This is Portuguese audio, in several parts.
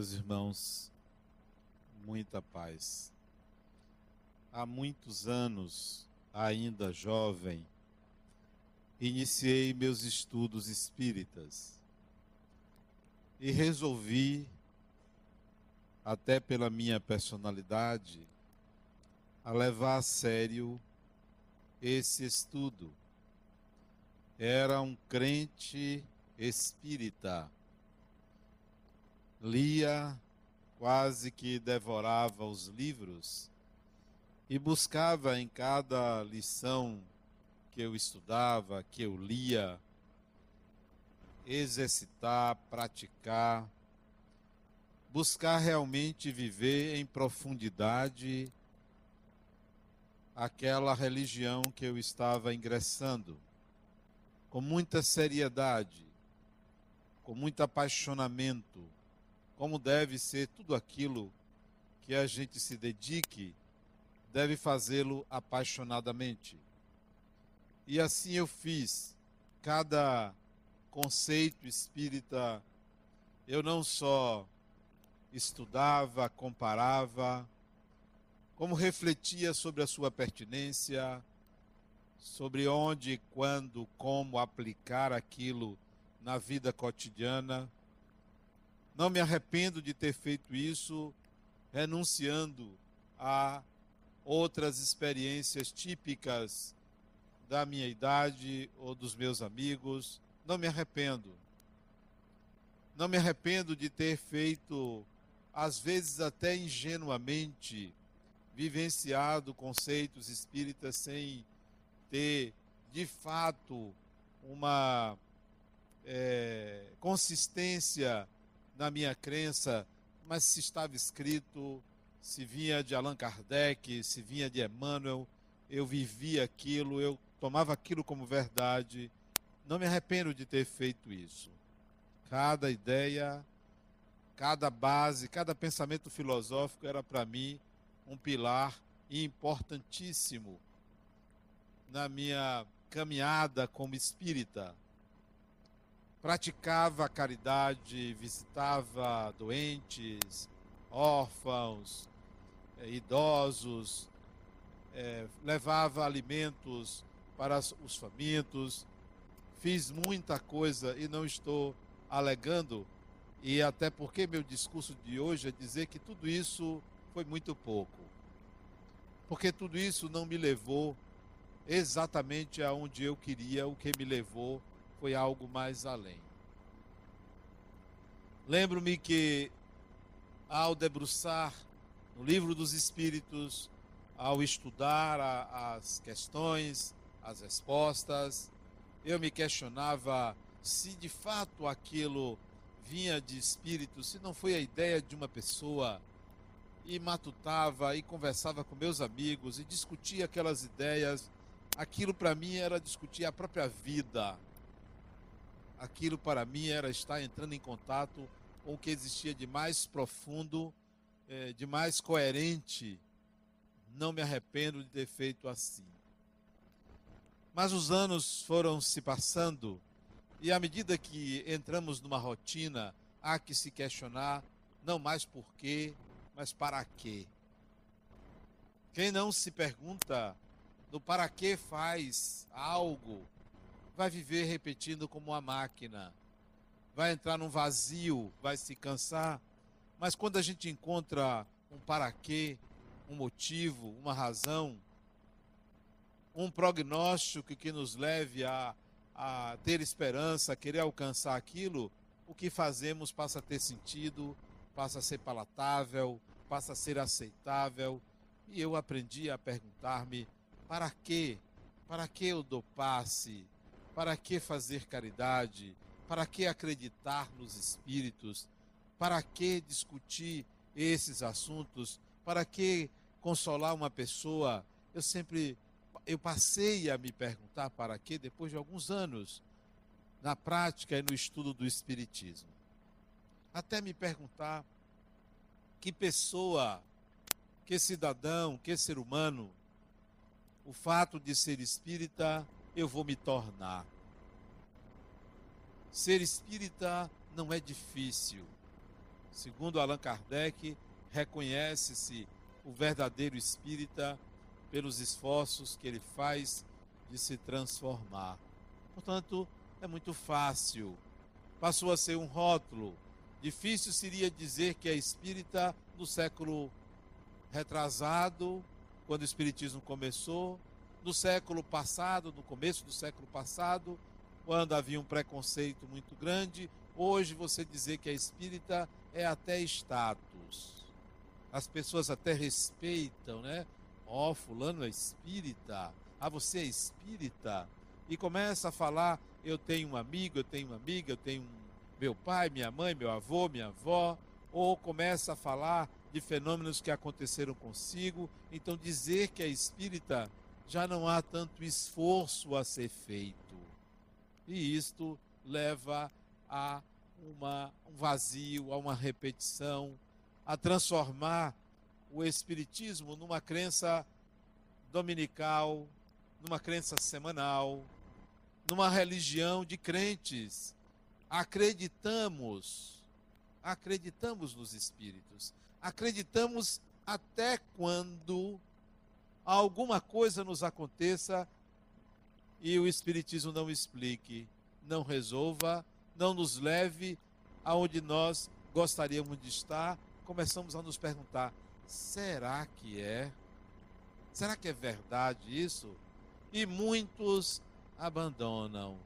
Meus irmãos, muita paz. Há muitos anos, ainda jovem, iniciei meus estudos espíritas e resolvi, até pela minha personalidade, a levar a sério esse estudo. Era um crente espírita. Lia, quase que devorava os livros e buscava em cada lição que eu estudava, que eu lia, exercitar, praticar, buscar realmente viver em profundidade aquela religião que eu estava ingressando, com muita seriedade, com muito apaixonamento, como deve ser tudo aquilo que a gente se dedique, deve fazê-lo apaixonadamente. E assim eu fiz. Cada conceito espírita, eu não só estudava, comparava, como refletia sobre a sua pertinência, sobre onde, quando, como aplicar aquilo na vida cotidiana. Não me arrependo de ter feito isso, renunciando a outras experiências típicas da minha idade ou dos meus amigos. Não me arrependo. Não me arrependo de ter feito, às vezes até ingenuamente, vivenciado conceitos espíritas sem ter, de fato, uma é, consistência na minha crença, mas se estava escrito, se vinha de Allan Kardec, se vinha de Emmanuel, eu vivia aquilo, eu tomava aquilo como verdade. Não me arrependo de ter feito isso. Cada ideia, cada base, cada pensamento filosófico era para mim um pilar importantíssimo na minha caminhada como espírita. Praticava caridade, visitava doentes, órfãos, eh, idosos, eh, levava alimentos para os famintos, fiz muita coisa e não estou alegando, e até porque meu discurso de hoje é dizer que tudo isso foi muito pouco. Porque tudo isso não me levou exatamente aonde eu queria, o que me levou foi algo mais além. Lembro-me que ao debruçar no livro dos Espíritos, ao estudar a, as questões, as respostas, eu me questionava se de fato aquilo vinha de espírito, se não foi a ideia de uma pessoa e matutava e conversava com meus amigos e discutia aquelas ideias. Aquilo para mim era discutir a própria vida. Aquilo para mim era estar entrando em contato com o que existia de mais profundo, eh, de mais coerente. Não me arrependo de ter feito assim. Mas os anos foram se passando e à medida que entramos numa rotina, há que se questionar não mais por quê, mas para quê? Quem não se pergunta do para que faz algo, vai viver repetindo como uma máquina. Vai entrar num vazio, vai se cansar. Mas quando a gente encontra um para quê, um motivo, uma razão, um prognóstico que nos leve a, a ter esperança, a querer alcançar aquilo, o que fazemos passa a ter sentido, passa a ser palatável, passa a ser aceitável. E eu aprendi a perguntar-me: para quê? Para que eu dou passe? Para que fazer caridade? Para que acreditar nos espíritos? Para que discutir esses assuntos? Para que consolar uma pessoa? Eu sempre eu passei a me perguntar para quê depois de alguns anos na prática e no estudo do espiritismo. Até me perguntar que pessoa, que cidadão, que ser humano, o fato de ser espírita, eu vou me tornar. Ser espírita não é difícil. Segundo Allan Kardec, reconhece-se o verdadeiro espírita pelos esforços que ele faz de se transformar. Portanto, é muito fácil. Passou a ser um rótulo. Difícil seria dizer que é espírita no século retrasado, quando o espiritismo começou, no século passado, no começo do século passado, quando havia um preconceito muito grande. Hoje você dizer que é espírita é até status. As pessoas até respeitam, né? Ó, oh, fulano é espírita. Ah, você é espírita? E começa a falar, eu tenho um amigo, eu tenho uma amiga, eu tenho meu pai, minha mãe, meu avô, minha avó, ou começa a falar de fenômenos que aconteceram consigo. Então dizer que é espírita já não há tanto esforço a ser feito. E isto leva a uma, um vazio, a uma repetição, a transformar o Espiritismo numa crença dominical, numa crença semanal, numa religião de crentes. Acreditamos, acreditamos nos Espíritos, acreditamos até quando alguma coisa nos aconteça e o Espiritismo não explique, não resolva, não nos leve aonde nós gostaríamos de estar, começamos a nos perguntar: será que é? Será que é verdade isso? E muitos abandonam.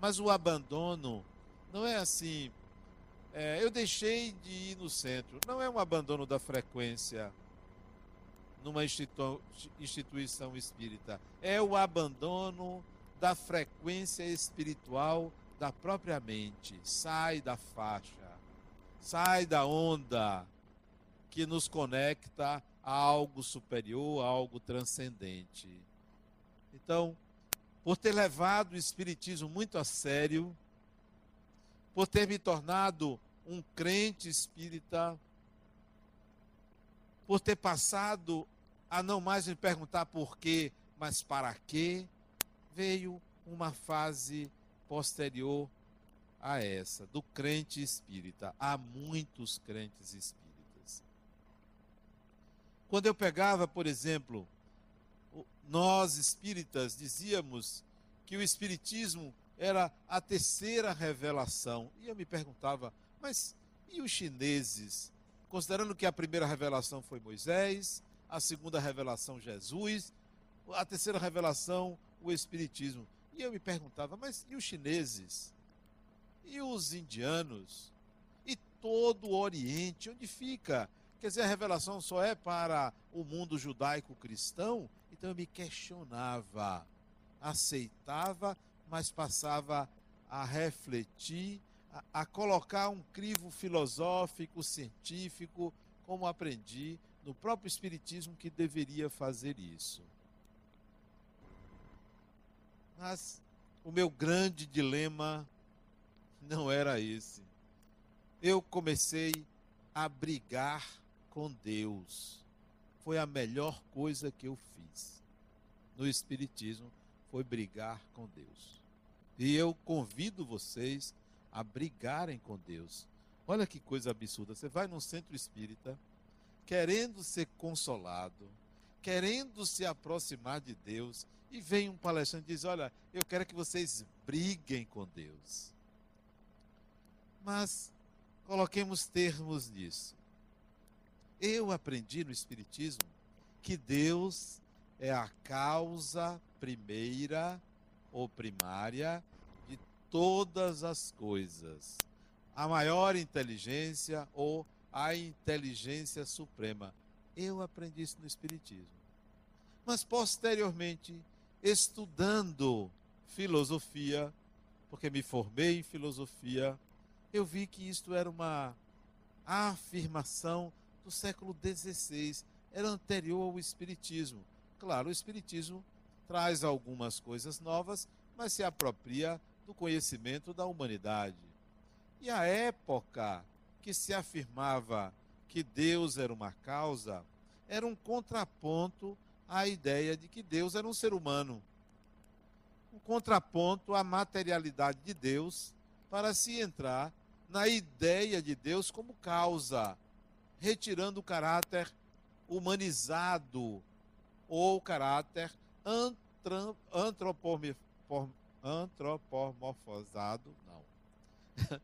Mas o abandono não é assim. É, eu deixei de ir no centro. Não é um abandono da frequência numa institu instituição espírita. É o abandono da frequência espiritual da própria mente. Sai da faixa, sai da onda que nos conecta a algo superior, a algo transcendente. Então, por ter levado o Espiritismo muito a sério, por ter me tornado um crente espírita, por ter passado a não mais me perguntar por quê, mas para quê, veio uma fase posterior a essa, do crente espírita. Há muitos crentes espíritas. Quando eu pegava, por exemplo, nós espíritas dizíamos que o espiritismo era a terceira revelação. E eu me perguntava, mas e os chineses? Considerando que a primeira revelação foi Moisés, a segunda revelação Jesus, a terceira revelação o Espiritismo. E eu me perguntava, mas e os chineses? E os indianos? E todo o Oriente? Onde fica? Quer dizer, a revelação só é para o mundo judaico-cristão? Então eu me questionava, aceitava, mas passava a refletir, a, a colocar um crivo filosófico, científico, como aprendi no próprio Espiritismo que deveria fazer isso. Mas o meu grande dilema não era esse. Eu comecei a brigar com Deus. Foi a melhor coisa que eu fiz no Espiritismo, foi brigar com Deus. E eu convido vocês a brigarem com Deus. Olha que coisa absurda. Você vai num centro espírita, querendo ser consolado, querendo se aproximar de Deus, e vem um palestrante e diz: Olha, eu quero que vocês briguem com Deus. Mas coloquemos termos nisso. Eu aprendi no Espiritismo que Deus é a causa primeira ou primária todas as coisas. A maior inteligência ou a inteligência suprema. Eu aprendi isso no Espiritismo. Mas posteriormente, estudando filosofia, porque me formei em filosofia, eu vi que isto era uma afirmação do século XVI, era anterior ao Espiritismo. Claro, o Espiritismo traz algumas coisas novas, mas se apropria do conhecimento da humanidade. E a época que se afirmava que Deus era uma causa, era um contraponto à ideia de que Deus era um ser humano. Um contraponto à materialidade de Deus para se entrar na ideia de Deus como causa, retirando o caráter humanizado ou o caráter antropomorfizado, não.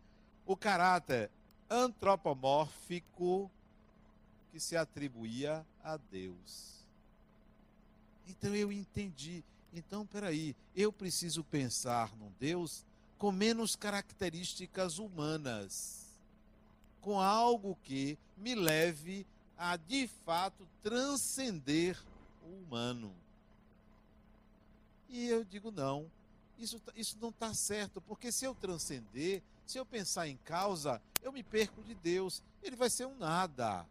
o caráter antropomórfico que se atribuía a Deus. Então eu entendi. Então, peraí, eu preciso pensar num Deus com menos características humanas, com algo que me leve a de fato transcender o humano. E eu digo não, isso, tá, isso não está certo, porque se eu transcender, se eu pensar em causa, eu me perco de Deus. Ele vai ser um nada,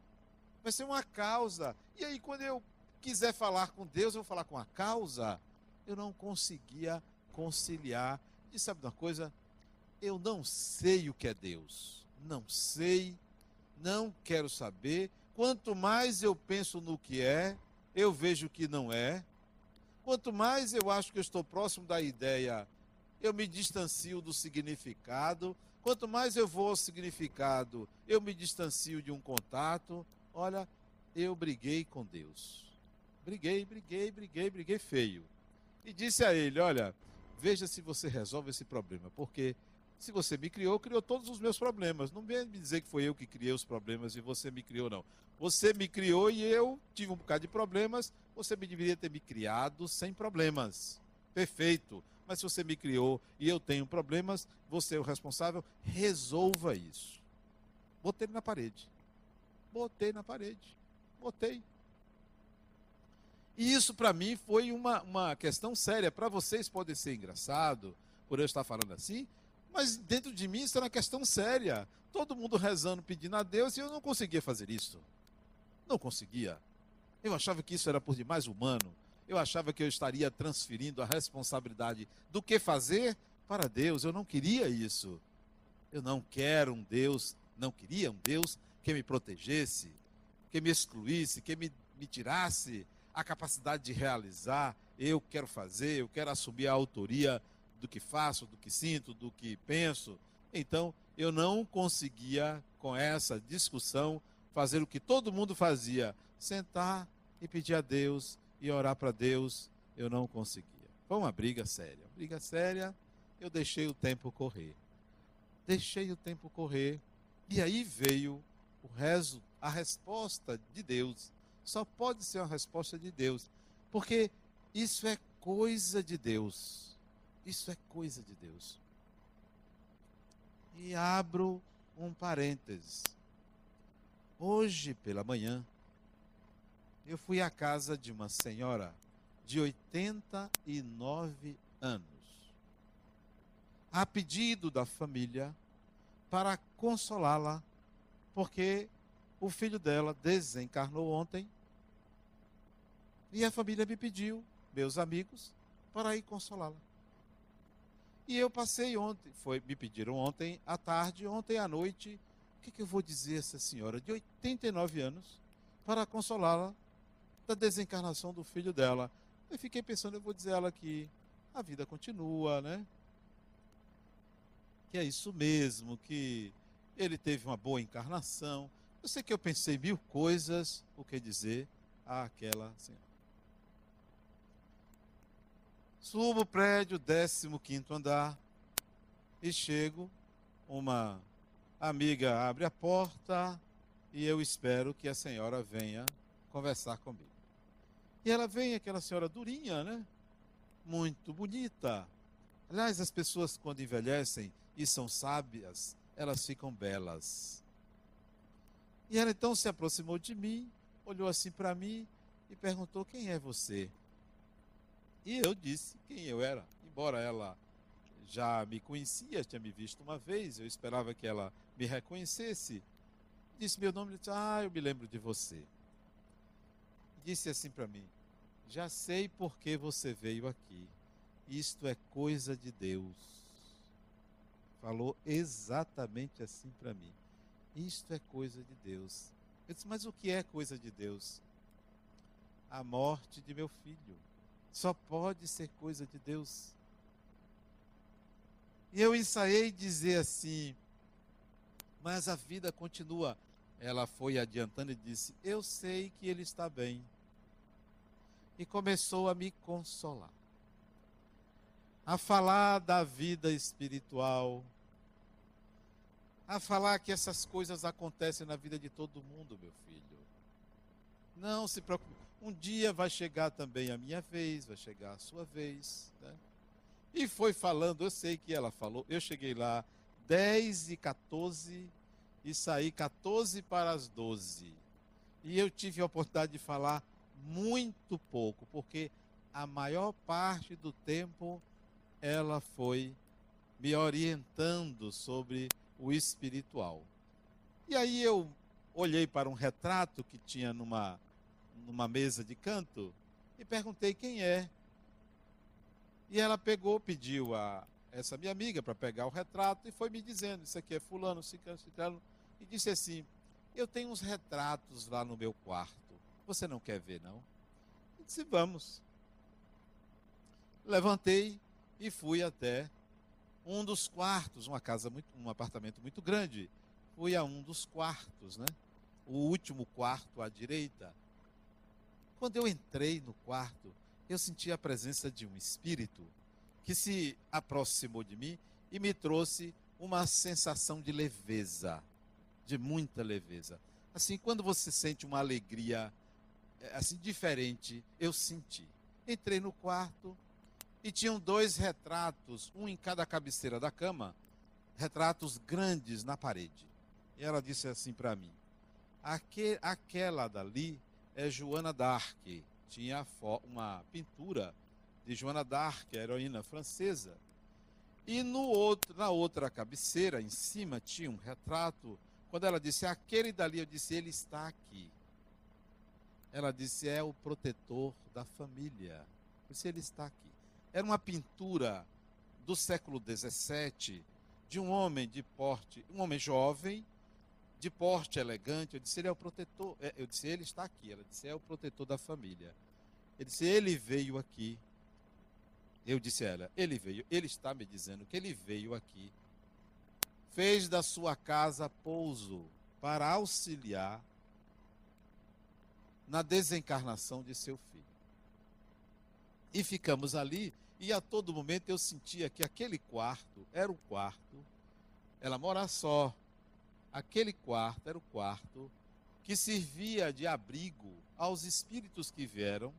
vai ser uma causa. E aí, quando eu quiser falar com Deus, eu vou falar com a causa. Eu não conseguia conciliar. E sabe uma coisa? Eu não sei o que é Deus. Não sei, não quero saber. Quanto mais eu penso no que é, eu vejo que não é. Quanto mais eu acho que eu estou próximo da ideia, eu me distancio do significado. Quanto mais eu vou ao significado, eu me distancio de um contato. Olha, eu briguei com Deus. Briguei, briguei, briguei, briguei feio. E disse a ele: Olha, veja se você resolve esse problema, porque se você me criou, criou todos os meus problemas. Não vem me dizer que foi eu que criei os problemas e você me criou, não. Você me criou e eu tive um bocado de problemas. Você me deveria ter me criado sem problemas. Perfeito. Mas se você me criou e eu tenho problemas, você é o responsável, resolva isso. Botei na parede. Botei na parede. Botei. E isso para mim foi uma, uma questão séria. Para vocês pode ser engraçado, por eu estar falando assim, mas dentro de mim isso era uma questão séria. Todo mundo rezando, pedindo a Deus, e eu não conseguia fazer isso. Não conseguia. Eu achava que isso era por demais humano. Eu achava que eu estaria transferindo a responsabilidade do que fazer para Deus. Eu não queria isso. Eu não quero um Deus, não queria um Deus que me protegesse, que me excluísse, que me, me tirasse a capacidade de realizar. Eu quero fazer, eu quero assumir a autoria do que faço, do que sinto, do que penso. Então, eu não conseguia, com essa discussão, fazer o que todo mundo fazia: sentar e pedir a Deus e orar para Deus. Eu não conseguia. Foi uma briga séria. Briga séria, eu deixei o tempo correr. Deixei o tempo correr. E aí veio o rezo, a resposta de Deus. Só pode ser uma resposta de Deus. Porque isso é coisa de Deus. Isso é coisa de Deus. E abro um parênteses. Hoje pela manhã, eu fui à casa de uma senhora de 89 anos, a pedido da família, para consolá-la, porque o filho dela desencarnou ontem e a família me pediu, meus amigos, para ir consolá-la. E eu passei ontem, foi, me pediram ontem à tarde, ontem à noite, o que, que eu vou dizer a essa senhora de 89 anos para consolá-la da desencarnação do filho dela? Eu fiquei pensando, eu vou dizer a ela que a vida continua, né? Que é isso mesmo, que ele teve uma boa encarnação. Eu sei que eu pensei mil coisas, o que dizer àquela senhora. Subo o prédio, 15 andar, e chego. Uma amiga abre a porta e eu espero que a senhora venha conversar comigo. E ela vem, aquela senhora durinha, né? Muito bonita. Aliás, as pessoas quando envelhecem e são sábias, elas ficam belas. E ela então se aproximou de mim, olhou assim para mim e perguntou: Quem é você? E eu disse quem eu era. Embora ela já me conhecia, tinha me visto uma vez, eu esperava que ela me reconhecesse. Disse meu nome, disse, ah, eu me lembro de você. Disse assim para mim, já sei por que você veio aqui. Isto é coisa de Deus. Falou exatamente assim para mim. Isto é coisa de Deus. Eu disse, mas o que é coisa de Deus? A morte de meu filho. Só pode ser coisa de Deus. E eu ensaiei dizer assim: mas a vida continua. Ela foi adiantando e disse: Eu sei que ele está bem. E começou a me consolar, a falar da vida espiritual, a falar que essas coisas acontecem na vida de todo mundo, meu filho. Não se preocupe. Um dia vai chegar também a minha vez, vai chegar a sua vez. Né? E foi falando, eu sei que ela falou, eu cheguei lá 10 e 14 e saí 14 para as 12. E eu tive a oportunidade de falar muito pouco, porque a maior parte do tempo ela foi me orientando sobre o espiritual. E aí eu olhei para um retrato que tinha numa, numa mesa de canto e perguntei quem é. E ela pegou, pediu a essa minha amiga para pegar o retrato e foi me dizendo: Isso aqui é Fulano, Ciclano, Ciclano. E disse assim: Eu tenho uns retratos lá no meu quarto. Você não quer ver, não? Eu disse: Vamos. Levantei e fui até um dos quartos, uma casa muito, um apartamento muito grande. Fui a um dos quartos, né? O último quarto à direita. Quando eu entrei no quarto, eu senti a presença de um espírito que se aproximou de mim e me trouxe uma sensação de leveza, de muita leveza. Assim, quando você sente uma alegria é, assim diferente, eu senti. Entrei no quarto, e tinham dois retratos, um em cada cabeceira da cama, retratos grandes na parede. E ela disse assim para mim: Aque, aquela dali é Joana d'Arc. Tinha uma pintura de Joana d'Arc, heroína francesa. E no outro, na outra cabeceira, em cima, tinha um retrato. Quando ela disse aquele dali, eu disse: Ele está aqui. Ela disse: É o protetor da família. Eu disse: Ele está aqui. Era uma pintura do século XVII de um homem de porte, um homem jovem, de porte elegante. Eu disse, ele é o protetor. É, eu disse, ele está aqui. Ela disse, é o protetor da família. Ele disse, ele veio aqui. Eu disse a ela, ele veio. Ele está me dizendo que ele veio aqui. Fez da sua casa pouso para auxiliar na desencarnação de seu filho. E ficamos ali e a todo momento eu sentia que aquele quarto era o quarto, ela mora só, aquele quarto era o quarto que servia de abrigo aos espíritos que vieram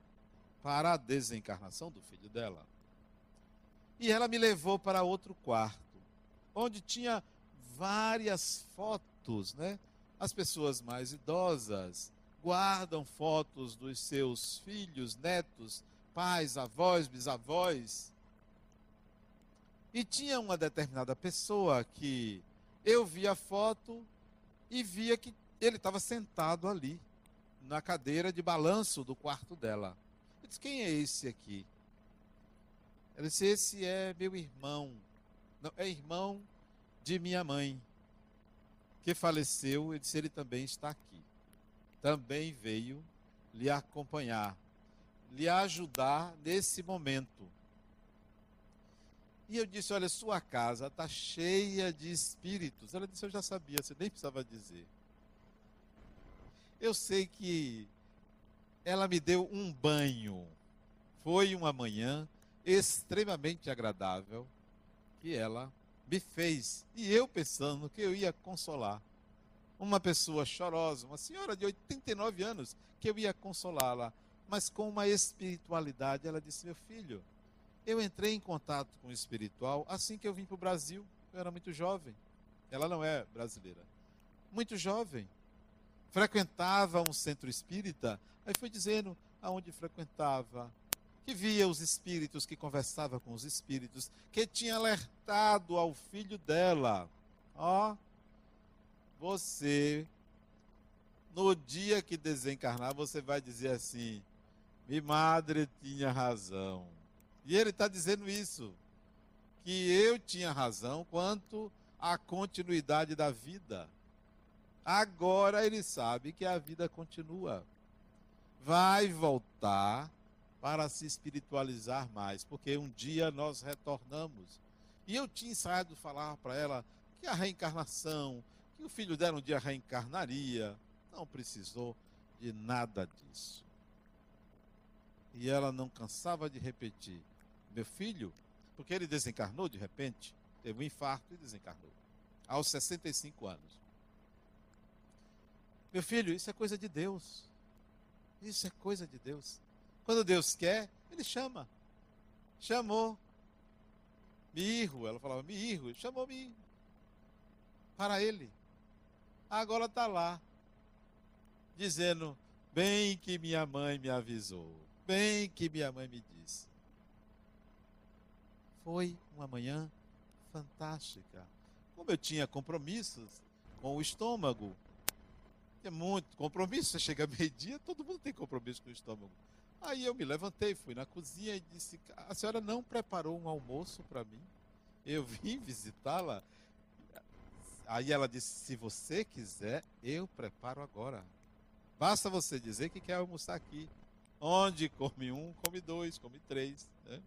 para a desencarnação do filho dela. E ela me levou para outro quarto, onde tinha várias fotos, né? As pessoas mais idosas guardam fotos dos seus filhos, netos, pais, avós, bisavós. E tinha uma determinada pessoa que eu via a foto e via que ele estava sentado ali, na cadeira de balanço do quarto dela. Eu disse: Quem é esse aqui? Ela disse: Esse é meu irmão. Não, é irmão de minha mãe, que faleceu. Eu disse: Ele também está aqui. Também veio lhe acompanhar lhe ajudar nesse momento. E eu disse: Olha, sua casa está cheia de espíritos. Ela disse: Eu já sabia, você nem precisava dizer. Eu sei que ela me deu um banho. Foi uma manhã extremamente agradável que ela me fez. E eu pensando que eu ia consolar uma pessoa chorosa, uma senhora de 89 anos, que eu ia consolá-la mas com uma espiritualidade. Ela disse: Meu filho, eu entrei em contato com o espiritual assim que eu vim para o Brasil. Eu era muito jovem. Ela não é brasileira. Muito jovem. Frequentava um centro espírita. Aí foi dizendo aonde frequentava. Que via os espíritos, que conversava com os espíritos. Que tinha alertado ao filho dela. Ó, oh, você, no dia que desencarnar, você vai dizer assim: minha madre tinha razão. E ele está dizendo isso, que eu tinha razão quanto à continuidade da vida. Agora ele sabe que a vida continua. Vai voltar para se espiritualizar mais, porque um dia nós retornamos. E eu tinha ensaiado falar para ela que a reencarnação, que o filho dela um dia reencarnaria. Não precisou de nada disso. E ela não cansava de repetir: Meu filho, porque ele desencarnou de repente, teve um infarto e desencarnou, aos 65 anos. Meu filho, isso é coisa de Deus. Isso é coisa de Deus. Quando Deus quer, Ele chama. Chamou. Mirro, ela falava Mirro, chamou Mirro. Para Ele. Agora está lá, dizendo: Bem que minha mãe me avisou. Bem que minha mãe me. Foi uma manhã fantástica. Como eu tinha compromissos com o estômago, é muito compromisso. Você chega meio-dia, todo mundo tem compromisso com o estômago. Aí eu me levantei, fui na cozinha e disse: A senhora não preparou um almoço para mim? Eu vim visitá-la. Aí ela disse: Se você quiser, eu preparo agora. Basta você dizer que quer almoçar aqui. Onde come um, come dois, come três. Né?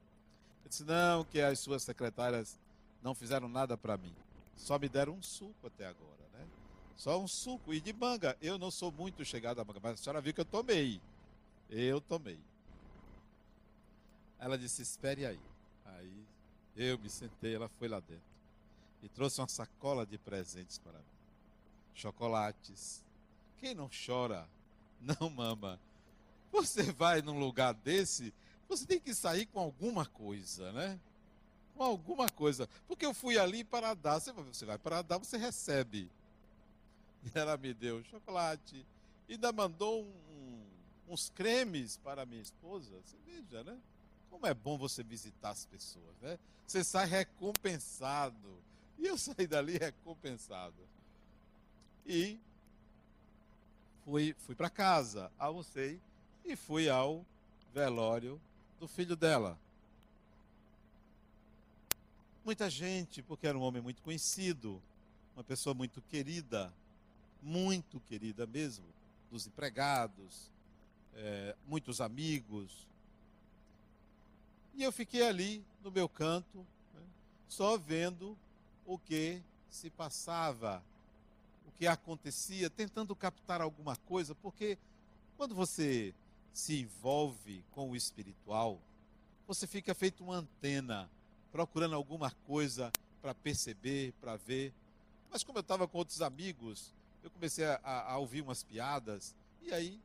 Eu disse: Não, que as suas secretárias não fizeram nada para mim. Só me deram um suco até agora. Só um suco. E de manga. Eu não sou muito chegado a manga, mas a senhora viu que eu tomei. Eu tomei. Ela disse: Espere aí. Aí eu me sentei, ela foi lá dentro. E trouxe uma sacola de presentes para mim: chocolates. Quem não chora, não mama. Você vai num lugar desse, você tem que sair com alguma coisa, né? Com alguma coisa. Porque eu fui ali para dar. Você vai para dar, você recebe. E ela me deu chocolate. E ainda mandou um, uns cremes para minha esposa. Você veja, né? Como é bom você visitar as pessoas, né? Você sai recompensado. E eu saí dali recompensado. E fui, fui para casa, almocei e fui ao velório do filho dela. Muita gente, porque era um homem muito conhecido, uma pessoa muito querida, muito querida mesmo, dos empregados, é, muitos amigos. E eu fiquei ali no meu canto, né, só vendo o que se passava, o que acontecia, tentando captar alguma coisa, porque quando você se envolve com o espiritual, você fica feito uma antena, procurando alguma coisa para perceber, para ver. Mas como eu estava com outros amigos, eu comecei a, a, ouvir umas piadas, e aí,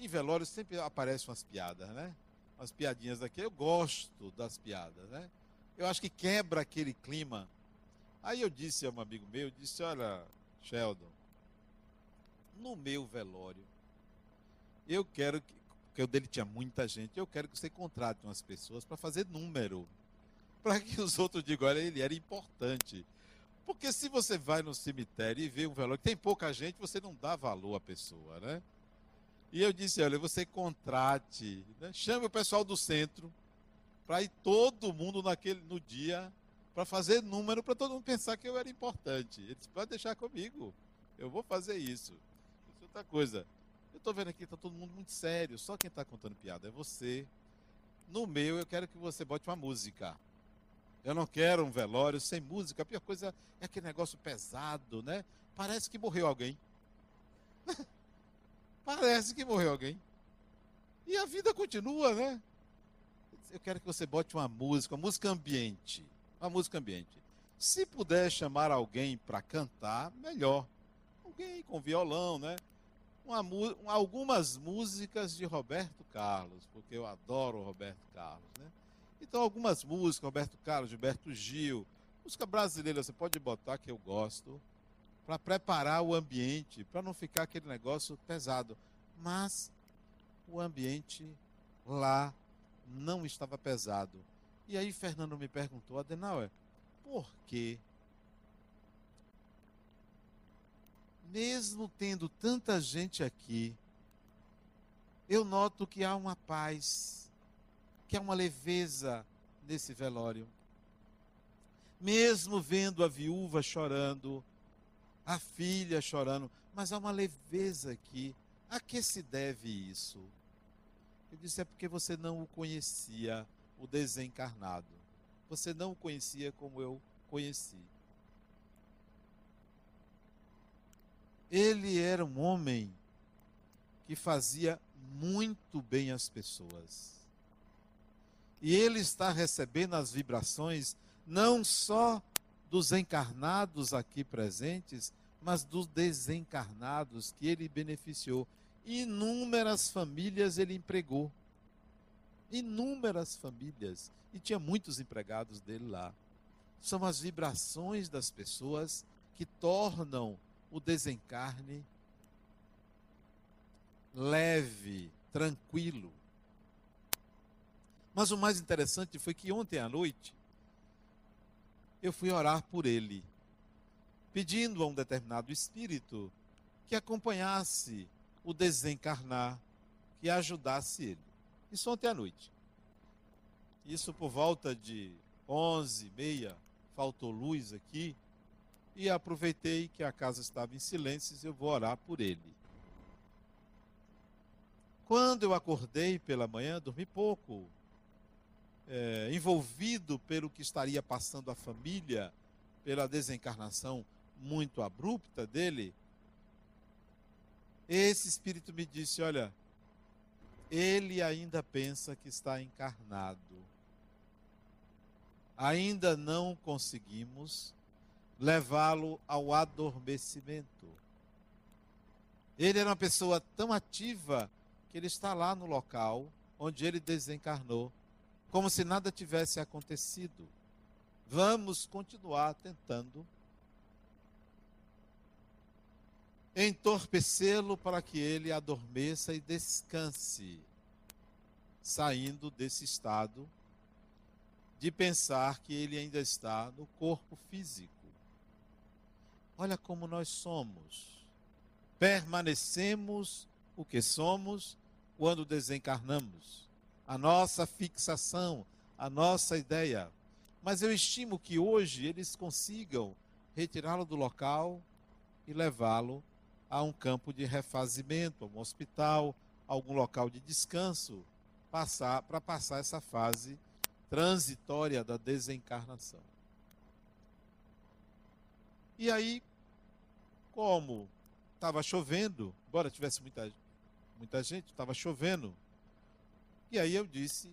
em velório sempre aparecem umas piadas, né? Umas piadinhas daqui. Eu gosto das piadas, né? Eu acho que quebra aquele clima. Aí eu disse a um amigo meu, disse, olha, Sheldon, no meu velório, eu quero que, porque o dele tinha muita gente, eu quero que você contrate umas pessoas para fazer número. Para que os outros digam, olha, ele era importante. Porque se você vai no cemitério e vê um velório que tem pouca gente, você não dá valor à pessoa, né? E eu disse, olha, você contrate, né? chame o pessoal do centro para ir todo mundo naquele no dia para fazer número para todo mundo pensar que eu era importante. Ele disse, pode deixar comigo, eu vou fazer isso. Isso é outra coisa. Eu estou vendo aqui, está todo mundo muito sério, só quem está contando piada é você. No meu, eu quero que você bote uma música. Eu não quero um velório sem música. A pior coisa é aquele negócio pesado, né? Parece que morreu alguém. Parece que morreu alguém. E a vida continua, né? Eu quero que você bote uma música, uma música ambiente. Uma música ambiente. Se puder chamar alguém para cantar, melhor. Alguém com violão, né? Uma, algumas músicas de Roberto Carlos, porque eu adoro Roberto Carlos, né? Então, algumas músicas, Roberto Carlos, Gilberto Gil, música brasileira, você pode botar que eu gosto, para preparar o ambiente, para não ficar aquele negócio pesado. Mas o ambiente lá não estava pesado. E aí Fernando me perguntou, Adenauer, por quê? Mesmo tendo tanta gente aqui, eu noto que há uma paz que há uma leveza nesse velório. Mesmo vendo a viúva chorando, a filha chorando, mas há uma leveza aqui. A que se deve isso? Eu disse: é porque você não o conhecia, o desencarnado. Você não o conhecia como eu conheci. Ele era um homem que fazia muito bem às pessoas. E ele está recebendo as vibrações não só dos encarnados aqui presentes, mas dos desencarnados que ele beneficiou. Inúmeras famílias ele empregou. Inúmeras famílias. E tinha muitos empregados dele lá. São as vibrações das pessoas que tornam o desencarne leve, tranquilo. Mas o mais interessante foi que ontem à noite eu fui orar por ele, pedindo a um determinado espírito que acompanhasse o desencarnar, que ajudasse ele. Isso ontem à noite. Isso por volta de onze, meia, faltou luz aqui, e aproveitei que a casa estava em silêncio e eu vou orar por ele. Quando eu acordei pela manhã, dormi pouco, é, envolvido pelo que estaria passando a família, pela desencarnação muito abrupta dele, esse espírito me disse: Olha, ele ainda pensa que está encarnado. Ainda não conseguimos levá-lo ao adormecimento. Ele era uma pessoa tão ativa que ele está lá no local onde ele desencarnou, como se nada tivesse acontecido. Vamos continuar tentando entorpecê-lo para que ele adormeça e descanse, saindo desse estado de pensar que ele ainda está no corpo físico. Olha como nós somos. Permanecemos o que somos quando desencarnamos. A nossa fixação, a nossa ideia. Mas eu estimo que hoje eles consigam retirá-lo do local e levá-lo a um campo de refazimento, a um hospital, a algum local de descanso, passar para passar essa fase transitória da desencarnação. E aí, como estava chovendo, embora tivesse muita muita gente, estava chovendo. E aí eu disse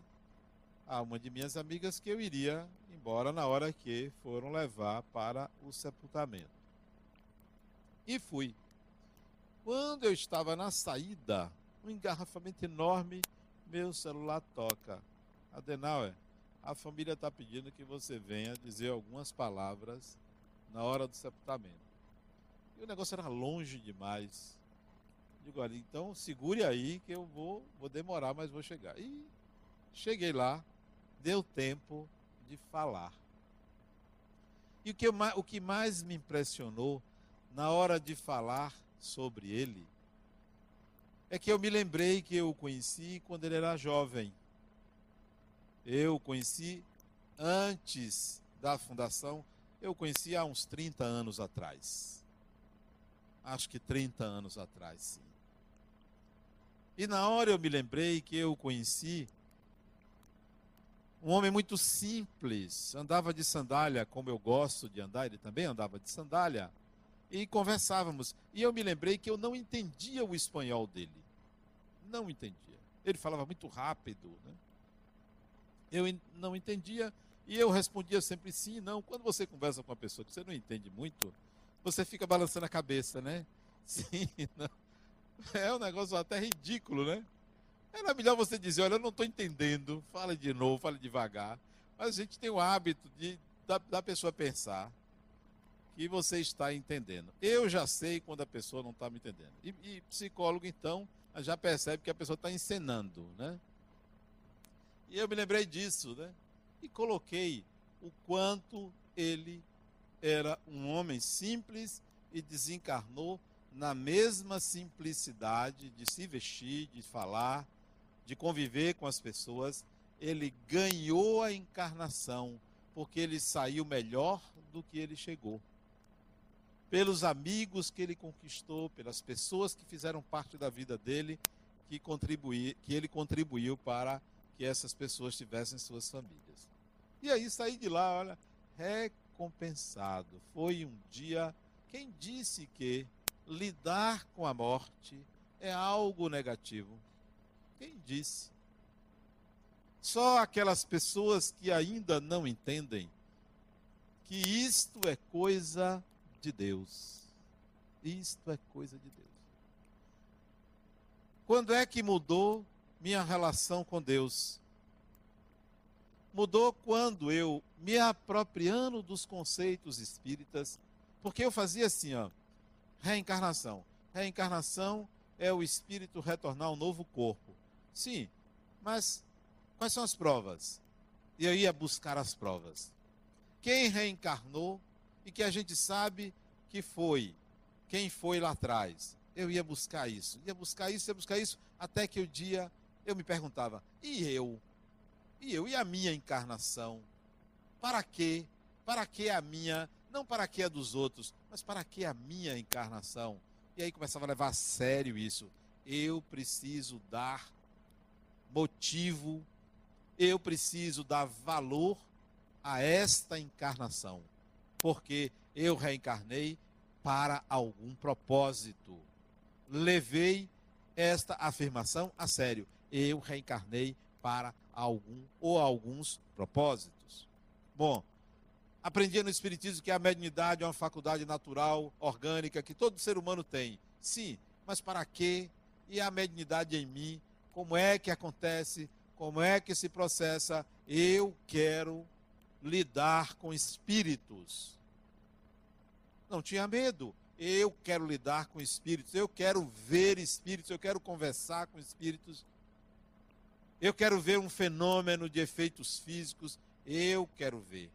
a uma de minhas amigas que eu iria embora na hora que foram levar para o sepultamento. E fui. Quando eu estava na saída, um engarrafamento enorme, meu celular toca. Adenauer, a família está pedindo que você venha dizer algumas palavras na hora do sepultamento. E o negócio era longe demais. Digo, olha, então segure aí que eu vou, vou demorar, mas vou chegar. E cheguei lá, deu tempo de falar. E o que, eu, o que mais me impressionou na hora de falar sobre ele é que eu me lembrei que eu o conheci quando ele era jovem. Eu o conheci antes da fundação, eu o conheci há uns 30 anos atrás. Acho que 30 anos atrás, sim. E na hora eu me lembrei que eu conheci, um homem muito simples, andava de sandália, como eu gosto de andar, ele também andava de sandália, e conversávamos. E eu me lembrei que eu não entendia o espanhol dele. Não entendia. Ele falava muito rápido, né? Eu não entendia e eu respondia sempre sim, não. Quando você conversa com uma pessoa que você não entende muito, você fica balançando a cabeça, né? Sim, não. É um negócio até ridículo, né? Era melhor você dizer, olha, eu não estou entendendo, fale de novo, fale devagar. Mas a gente tem o hábito de da, da pessoa pensar que você está entendendo. Eu já sei quando a pessoa não está me entendendo. E, e, psicólogo, então, já percebe que a pessoa está encenando, né? E eu me lembrei disso, né? E coloquei o quanto ele era um homem simples e desencarnou na mesma simplicidade de se vestir, de falar, de conviver com as pessoas, ele ganhou a encarnação, porque ele saiu melhor do que ele chegou. Pelos amigos que ele conquistou, pelas pessoas que fizeram parte da vida dele, que, que ele contribuiu para que essas pessoas tivessem suas famílias. E aí saí de lá, olha, recompensado. Foi um dia. Quem disse que lidar com a morte é algo negativo. Quem disse? Só aquelas pessoas que ainda não entendem que isto é coisa de Deus. Isto é coisa de Deus. Quando é que mudou minha relação com Deus? Mudou quando eu, me apropriando dos conceitos espíritas, porque eu fazia assim, ó, reencarnação. Reencarnação é o espírito retornar ao novo corpo. Sim, mas quais são as provas? E eu ia buscar as provas. Quem reencarnou e que a gente sabe que foi, quem foi lá atrás. Eu ia buscar isso, ia buscar isso, ia buscar isso, até que o dia eu me perguntava: e eu? E eu? E a minha encarnação? Para quê? Para que a minha? Não para que a dos outros, mas para que a minha encarnação? E aí começava a levar a sério isso. Eu preciso dar motivo, eu preciso dar valor a esta encarnação, porque eu reencarnei para algum propósito. Levei esta afirmação a sério. Eu reencarnei para algum ou alguns propósitos. Bom, aprendi no Espiritismo que a mediunidade é uma faculdade natural, orgânica, que todo ser humano tem. Sim, mas para quê? E a mediunidade em mim? Como é que acontece? Como é que se processa? Eu quero lidar com espíritos. Não tinha medo. Eu quero lidar com espíritos, eu quero ver espíritos, eu quero conversar com espíritos. Eu quero ver um fenômeno de efeitos físicos, eu quero ver.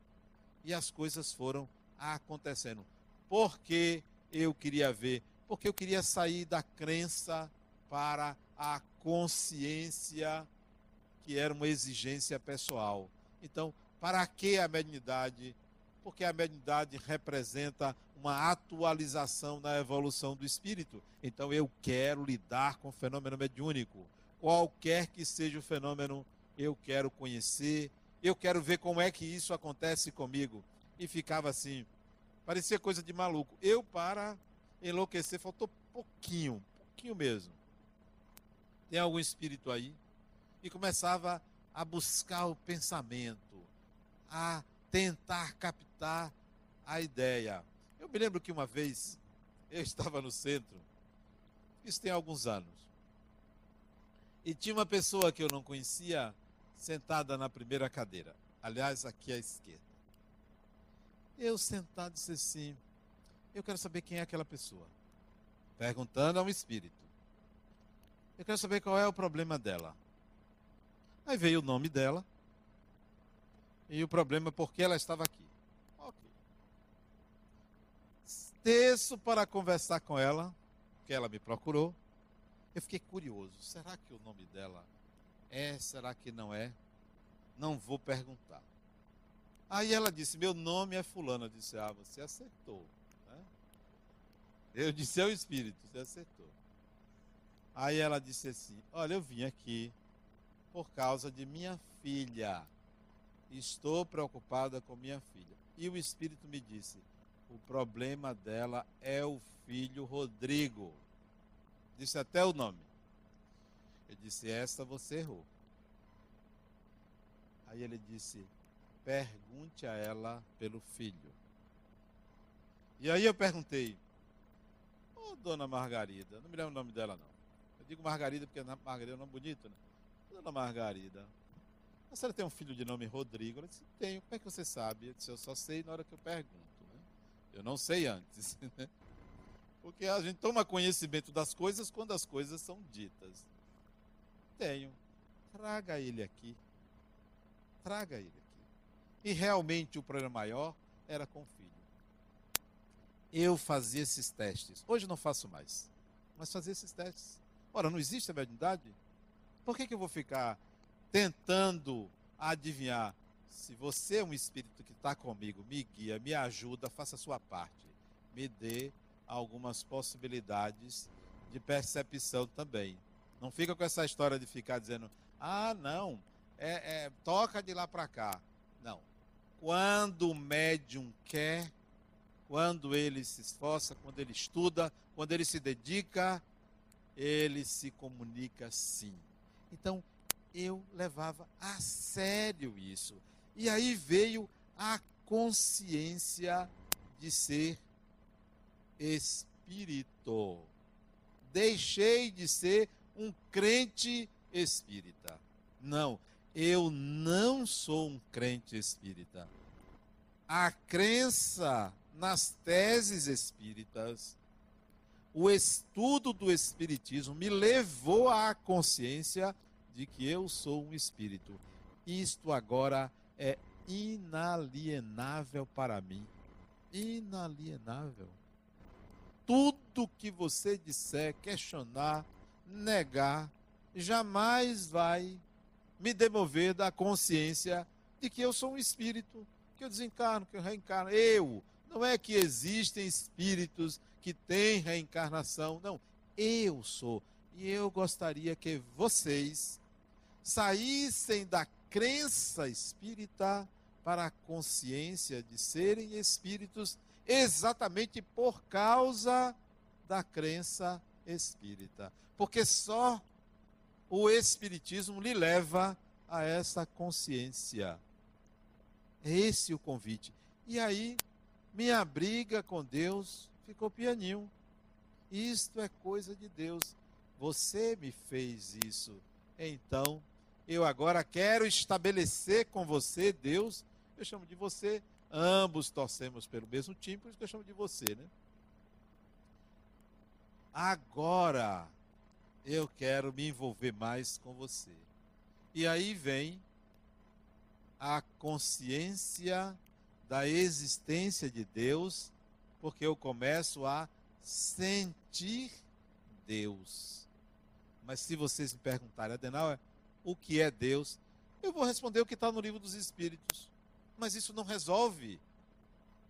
E as coisas foram acontecendo. Por que eu queria ver? Porque eu queria sair da crença para a consciência, que era uma exigência pessoal. Então, para que a mediunidade? Porque a mediunidade representa uma atualização na evolução do espírito. Então eu quero lidar com o fenômeno mediúnico. Qualquer que seja o fenômeno, eu quero conhecer, eu quero ver como é que isso acontece comigo. E ficava assim, parecia coisa de maluco. Eu, para enlouquecer, faltou pouquinho, pouquinho mesmo. Tem algum espírito aí? E começava a buscar o pensamento, a tentar captar a ideia. Eu me lembro que uma vez eu estava no centro, isso tem alguns anos, e tinha uma pessoa que eu não conhecia sentada na primeira cadeira, aliás, aqui à esquerda. Eu sentado disse assim: Eu quero saber quem é aquela pessoa. Perguntando a um espírito. Eu quero saber qual é o problema dela. Aí veio o nome dela e o problema é porque ela estava aqui desço para conversar com ela, que ela me procurou. Eu fiquei curioso. Será que o nome dela é? Será que não é? Não vou perguntar. Aí ela disse: Meu nome é Fulano. Eu disse: Ah, você acertou. Né? Eu disse: É o Espírito, você acertou. Aí ela disse assim: Olha, eu vim aqui por causa de minha filha. Estou preocupada com minha filha. E o Espírito me disse: o problema dela é o filho Rodrigo. Disse até o nome. Eu disse: Esta você errou. Aí ele disse: Pergunte a ela pelo filho. E aí eu perguntei: Ô oh, dona Margarida, não me lembro o nome dela não. Eu digo Margarida porque Margarida é um nome bonito, né? Dona Margarida, a senhora tem um filho de nome Rodrigo? Ela disse: Tenho. Como é que você sabe? Eu disse: Eu só sei na hora que eu pergunto. Eu não sei antes. Né? Porque a gente toma conhecimento das coisas quando as coisas são ditas. Tenho. Traga ele aqui. Traga ele aqui. E realmente o problema maior era com o filho. Eu fazia esses testes. Hoje não faço mais. Mas fazia esses testes. Ora, não existe a mediunidade? Por que, que eu vou ficar tentando adivinhar? Se você é um espírito que está comigo, me guia, me ajuda, faça a sua parte. Me dê algumas possibilidades de percepção também. Não fica com essa história de ficar dizendo, ah, não, é, é toca de lá para cá. Não. Quando o médium quer, quando ele se esforça, quando ele estuda, quando ele se dedica, ele se comunica sim. Então, eu levava a sério isso. E aí veio a consciência de ser espírito. Deixei de ser um crente espírita. Não, eu não sou um crente espírita. A crença nas teses espíritas, o estudo do espiritismo me levou à consciência de que eu sou um espírito. Isto agora é inalienável para mim. Inalienável. Tudo que você disser, questionar, negar, jamais vai me demover da consciência de que eu sou um espírito, que eu desencarno, que eu reencarno. Eu. Não é que existem espíritos que têm reencarnação. Não. Eu sou. E eu gostaria que vocês saíssem da crença espírita para a consciência de serem espíritos exatamente por causa da crença espírita. Porque só o Espiritismo lhe leva a essa consciência. É esse o convite. E aí, minha briga com Deus ficou pianinho. Isto é coisa de Deus. Você me fez isso. Então, eu agora quero estabelecer com você, Deus, eu chamo de você, ambos torcemos pelo mesmo time, por isso que eu chamo de você, né? Agora, eu quero me envolver mais com você. E aí vem a consciência da existência de Deus, porque eu começo a sentir Deus. Mas se vocês me perguntarem, Adenauer, o que é Deus? Eu vou responder o que está no livro dos Espíritos. Mas isso não resolve.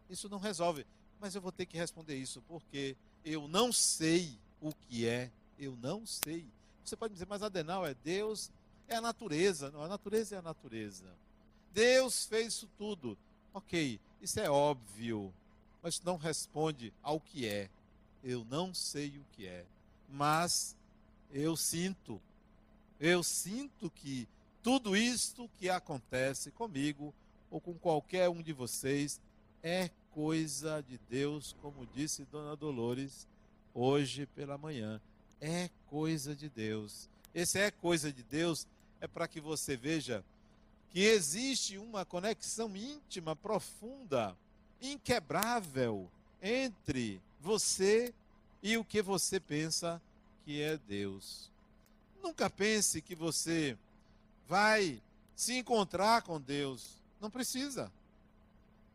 Isso não resolve. Mas eu vou ter que responder isso, porque eu não sei o que é eu não sei. Você pode dizer, mas Adenal é Deus, é a natureza. Não, a natureza é a natureza. Deus fez isso tudo. Ok, isso é óbvio, mas não responde ao que é. Eu não sei o que é, mas eu sinto, eu sinto que tudo isto que acontece comigo ou com qualquer um de vocês é coisa de Deus, como disse Dona Dolores hoje pela manhã é coisa de Deus. Esse é coisa de Deus é para que você veja que existe uma conexão íntima, profunda, inquebrável entre você e o que você pensa que é Deus. Nunca pense que você vai se encontrar com Deus. Não precisa.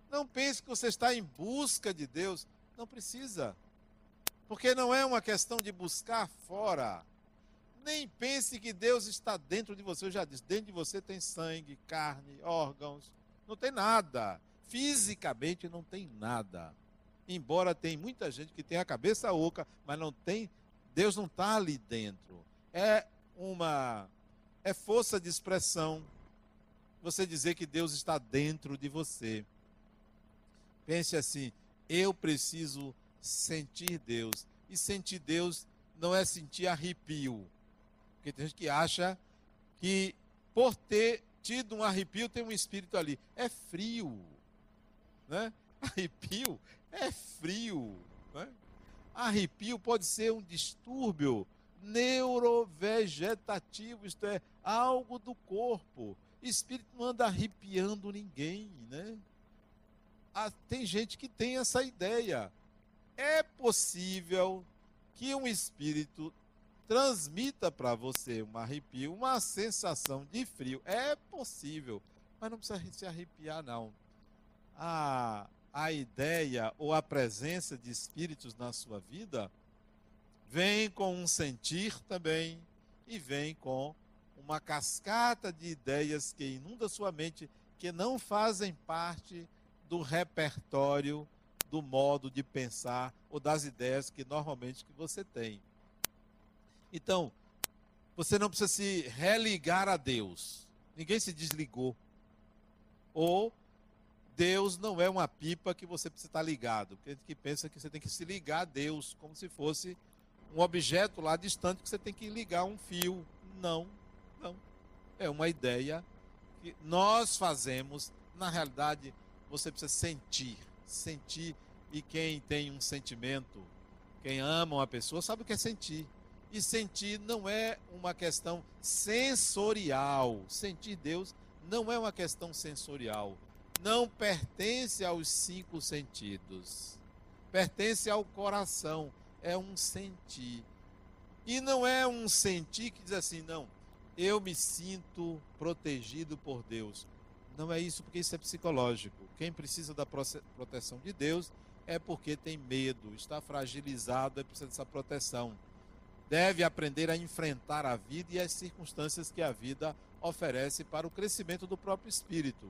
Não pense que você está em busca de Deus. Não precisa. Porque não é uma questão de buscar fora. Nem pense que Deus está dentro de você. Eu já disse, dentro de você tem sangue, carne, órgãos. Não tem nada. Fisicamente não tem nada. Embora tem muita gente que tem a cabeça oca, mas não tem. Deus não está ali dentro. É uma. É força de expressão. Você dizer que Deus está dentro de você. Pense assim: eu preciso sentir Deus. E sentir Deus não é sentir arrepio. Porque tem gente que acha que por ter tido um arrepio tem um espírito ali. É frio. Né? Arrepio é frio. Né? Arrepio pode ser um distúrbio neurovegetativo, isto é, algo do corpo. Espírito não anda arrepiando ninguém, né? Tem gente que tem essa ideia é possível que um espírito transmita para você um arrepio, uma sensação de frio. É possível, mas não precisa se arrepiar, não. A, a ideia ou a presença de espíritos na sua vida vem com um sentir também e vem com uma cascata de ideias que inunda sua mente que não fazem parte do repertório do modo de pensar ou das ideias que normalmente que você tem. Então, você não precisa se religar a Deus. Ninguém se desligou. Ou Deus não é uma pipa que você precisa estar ligado. Porque que pensa que você tem que se ligar a Deus, como se fosse um objeto lá distante que você tem que ligar um fio. Não, não. É uma ideia que nós fazemos. Na realidade, você precisa sentir. Sentir. E quem tem um sentimento, quem ama uma pessoa, sabe o que é sentir. E sentir não é uma questão sensorial. Sentir Deus não é uma questão sensorial não pertence aos cinco sentidos. Pertence ao coração. É um sentir. E não é um sentir que diz assim, não, eu me sinto protegido por Deus. Não é isso, porque isso é psicológico. Quem precisa da proteção de Deus é porque tem medo, está fragilizado, é precisa dessa proteção. Deve aprender a enfrentar a vida e as circunstâncias que a vida oferece para o crescimento do próprio espírito.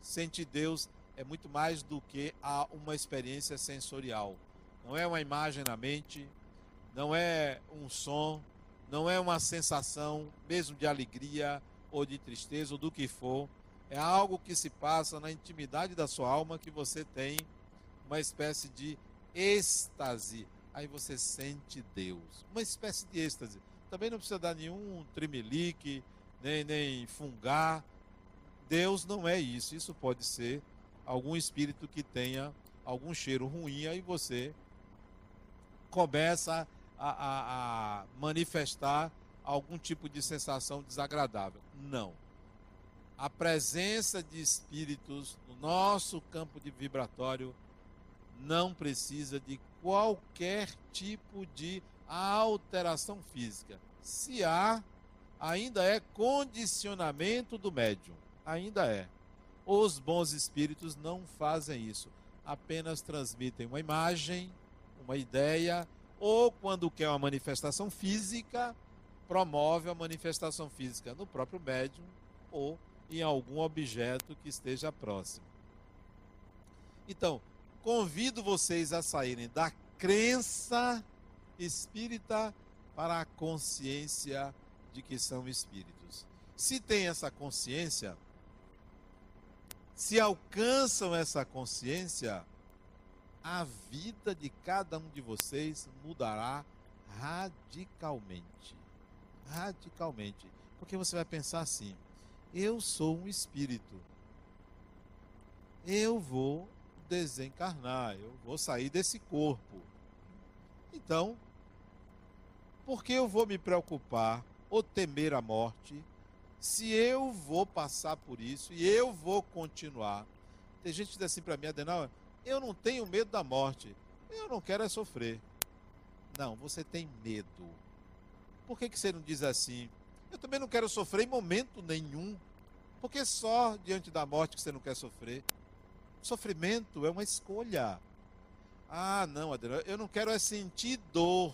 Sentir Deus é muito mais do que uma experiência sensorial. Não é uma imagem na mente, não é um som, não é uma sensação, mesmo de alegria ou de tristeza ou do que for. É algo que se passa na intimidade da sua alma que você tem uma espécie de êxtase. Aí você sente Deus. Uma espécie de êxtase. Também não precisa dar nenhum tremelique, nem, nem fungar Deus não é isso. Isso pode ser algum espírito que tenha algum cheiro ruim, aí você começa a, a, a manifestar algum tipo de sensação desagradável. Não. A presença de espíritos no nosso campo de vibratório não precisa de qualquer tipo de alteração física. Se há, ainda é condicionamento do médium ainda é. Os bons espíritos não fazem isso, apenas transmitem uma imagem, uma ideia, ou quando quer uma manifestação física, promove a manifestação física no próprio médium ou em algum objeto que esteja próximo. Então, convido vocês a saírem da crença espírita para a consciência de que são espíritos. Se tem essa consciência, se alcançam essa consciência, a vida de cada um de vocês mudará radicalmente. Radicalmente. Porque você vai pensar assim: eu sou um espírito. Eu vou desencarnar, eu vou sair desse corpo. Então, por que eu vou me preocupar ou temer a morte se eu vou passar por isso e eu vou continuar. Tem gente que diz assim para mim, Adenal, eu não tenho medo da morte, eu não quero é sofrer. Não, você tem medo. Por que, que você não diz assim? Eu também não quero sofrer em momento nenhum. Porque só diante da morte que você não quer sofrer. Sofrimento é uma escolha. Ah, não, Adenal, eu não quero é sentir dor.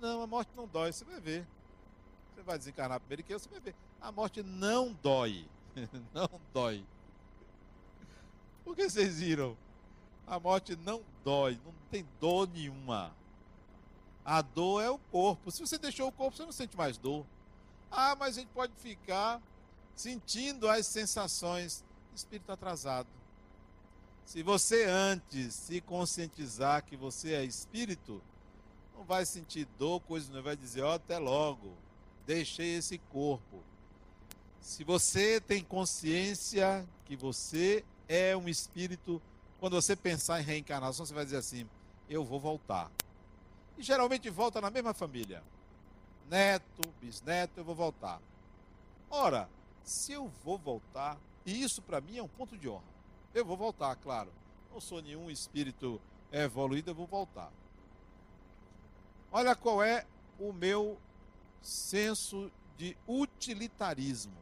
Não, a morte não dói, você vai ver. Você vai desencarnar primeiro que eu, você vai ver. A morte não dói. não dói. Por que vocês viram? A morte não dói, não tem dor nenhuma. A dor é o corpo. Se você deixou o corpo, você não sente mais dor. Ah, mas a gente pode ficar sentindo as sensações. Espírito atrasado. Se você antes se conscientizar que você é espírito, não vai sentir dor, coisa não vai dizer, ó, oh, até logo deixei esse corpo. Se você tem consciência que você é um espírito, quando você pensar em reencarnação, você vai dizer assim: eu vou voltar. E geralmente volta na mesma família. Neto, bisneto, eu vou voltar. Ora, se eu vou voltar, e isso para mim é um ponto de honra. Eu vou voltar, claro. Não sou nenhum espírito evoluído, eu vou voltar. Olha qual é o meu senso de utilitarismo.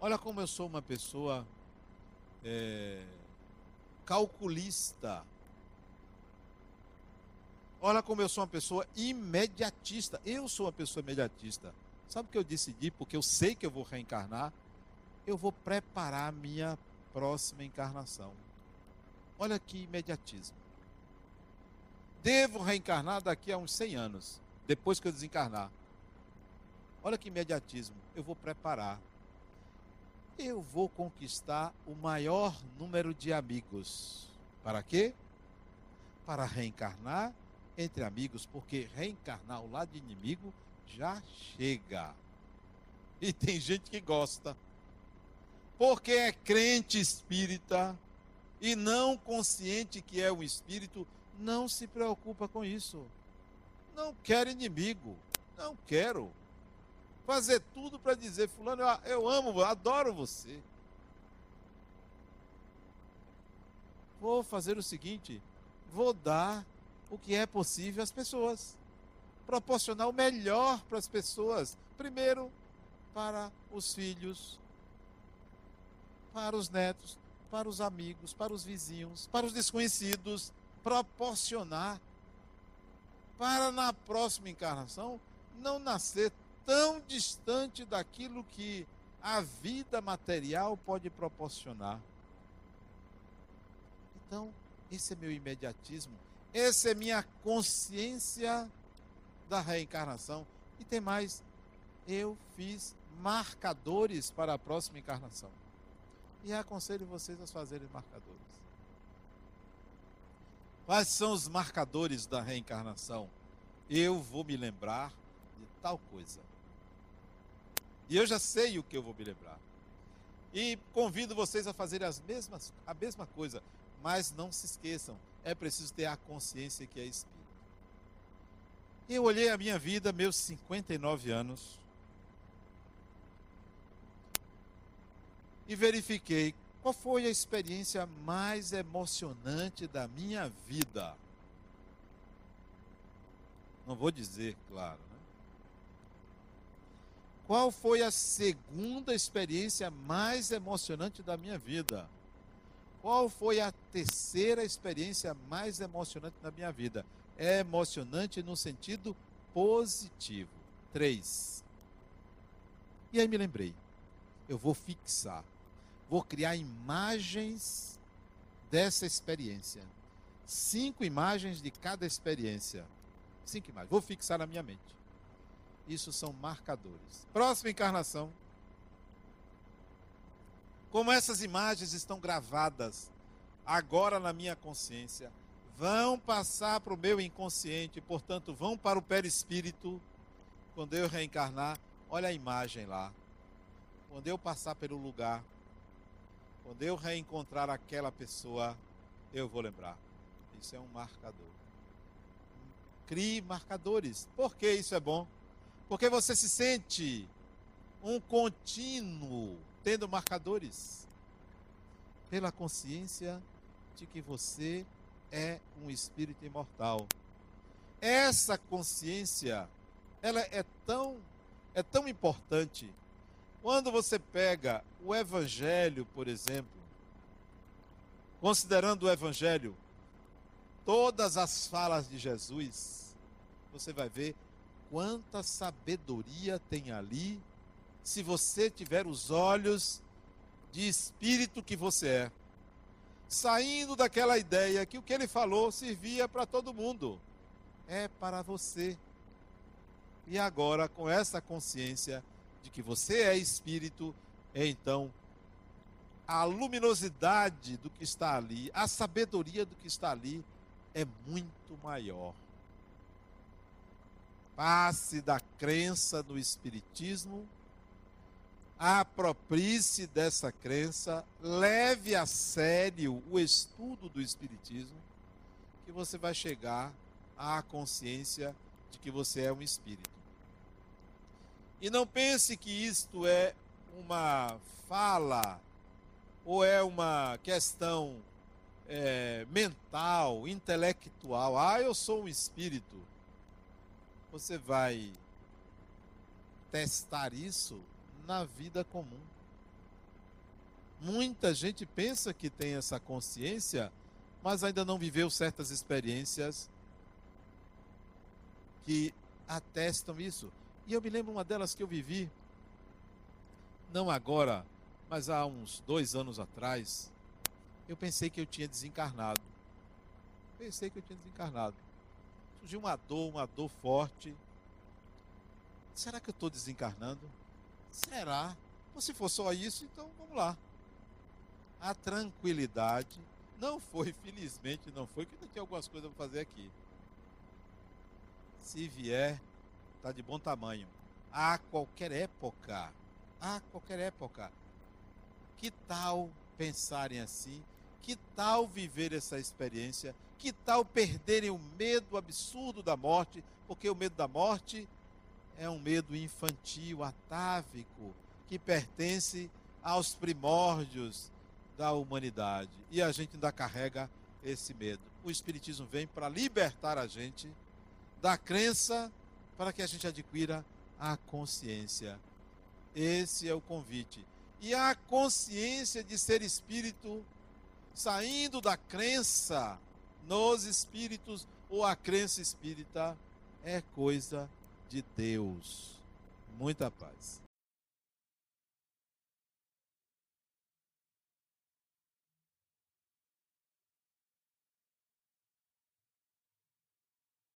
Olha como eu sou uma pessoa é, calculista. Olha como eu sou uma pessoa imediatista. Eu sou uma pessoa imediatista. Sabe o que eu decidi? Porque eu sei que eu vou reencarnar. Eu vou preparar a minha próxima encarnação. Olha que imediatismo. Devo reencarnar daqui a uns 100 anos depois que eu desencarnar. Olha que imediatismo. Eu vou preparar. eu vou conquistar o maior número de amigos. Para quê? Para reencarnar entre amigos, porque reencarnar ao lado inimigo já chega. E tem gente que gosta. Porque é crente espírita e não consciente que é um espírito, não se preocupa com isso. Não quer inimigo. Não quero. Fazer tudo para dizer, fulano, eu, eu amo, adoro você. Vou fazer o seguinte, vou dar o que é possível às pessoas. Proporcionar o melhor para as pessoas. Primeiro, para os filhos, para os netos, para os amigos, para os vizinhos, para os desconhecidos. Proporcionar para na próxima encarnação não nascer tão distante daquilo que a vida material pode proporcionar. Então, esse é meu imediatismo essa é minha consciência da reencarnação. E tem mais, eu fiz marcadores para a próxima encarnação. E aconselho vocês a fazerem marcadores. Quais são os marcadores da reencarnação? Eu vou me lembrar de tal coisa. E eu já sei o que eu vou me lembrar. E convido vocês a fazerem as mesmas, a mesma coisa. Mas não se esqueçam, é preciso ter a consciência que é espírito. Eu olhei a minha vida, meus 59 anos, e verifiquei qual foi a experiência mais emocionante da minha vida. Não vou dizer, claro. Né? Qual foi a segunda experiência mais emocionante da minha vida? Qual foi a terceira experiência mais emocionante na minha vida? É emocionante no sentido positivo. Três. E aí me lembrei. Eu vou fixar. Vou criar imagens dessa experiência. Cinco imagens de cada experiência. Cinco imagens. Vou fixar na minha mente. Isso são marcadores. Próxima encarnação como essas imagens estão gravadas agora na minha consciência, vão passar para o meu inconsciente, portanto, vão para o perispírito. Quando eu reencarnar, olha a imagem lá. Quando eu passar pelo lugar, quando eu reencontrar aquela pessoa, eu vou lembrar. Isso é um marcador. Crie marcadores. Por que isso é bom? Porque você se sente um contínuo tendo marcadores, pela consciência de que você é um espírito imortal. Essa consciência, ela é tão é tão importante. Quando você pega o evangelho, por exemplo, considerando o evangelho todas as falas de Jesus, você vai ver quanta sabedoria tem ali se você tiver os olhos de espírito que você é. Saindo daquela ideia que o que ele falou servia para todo mundo, é para você. E agora, com essa consciência de que você é espírito, então a luminosidade do que está ali, a sabedoria do que está ali é muito maior. Passe da crença no espiritismo aproprie-se dessa crença, leve a sério o estudo do Espiritismo, que você vai chegar à consciência de que você é um espírito. E não pense que isto é uma fala ou é uma questão é, mental, intelectual. Ah, eu sou um espírito. Você vai testar isso na vida comum. Muita gente pensa que tem essa consciência, mas ainda não viveu certas experiências que atestam isso. E eu me lembro uma delas que eu vivi, não agora, mas há uns dois anos atrás. Eu pensei que eu tinha desencarnado. Pensei que eu tinha desencarnado. Surgiu uma dor, uma dor forte. Será que eu estou desencarnando? Será? se for só isso, então vamos lá. A tranquilidade não foi, felizmente não foi, que ainda tinha algumas coisas para fazer aqui. Se vier, está de bom tamanho. A qualquer época, a qualquer época. Que tal pensarem assim? Que tal viver essa experiência? Que tal perderem o medo absurdo da morte? Porque o medo da morte é um medo infantil, atávico, que pertence aos primórdios da humanidade. E a gente ainda carrega esse medo. O Espiritismo vem para libertar a gente da crença para que a gente adquira a consciência. Esse é o convite. E a consciência de ser espírito, saindo da crença nos espíritos ou a crença espírita, é coisa de Deus. Muita paz.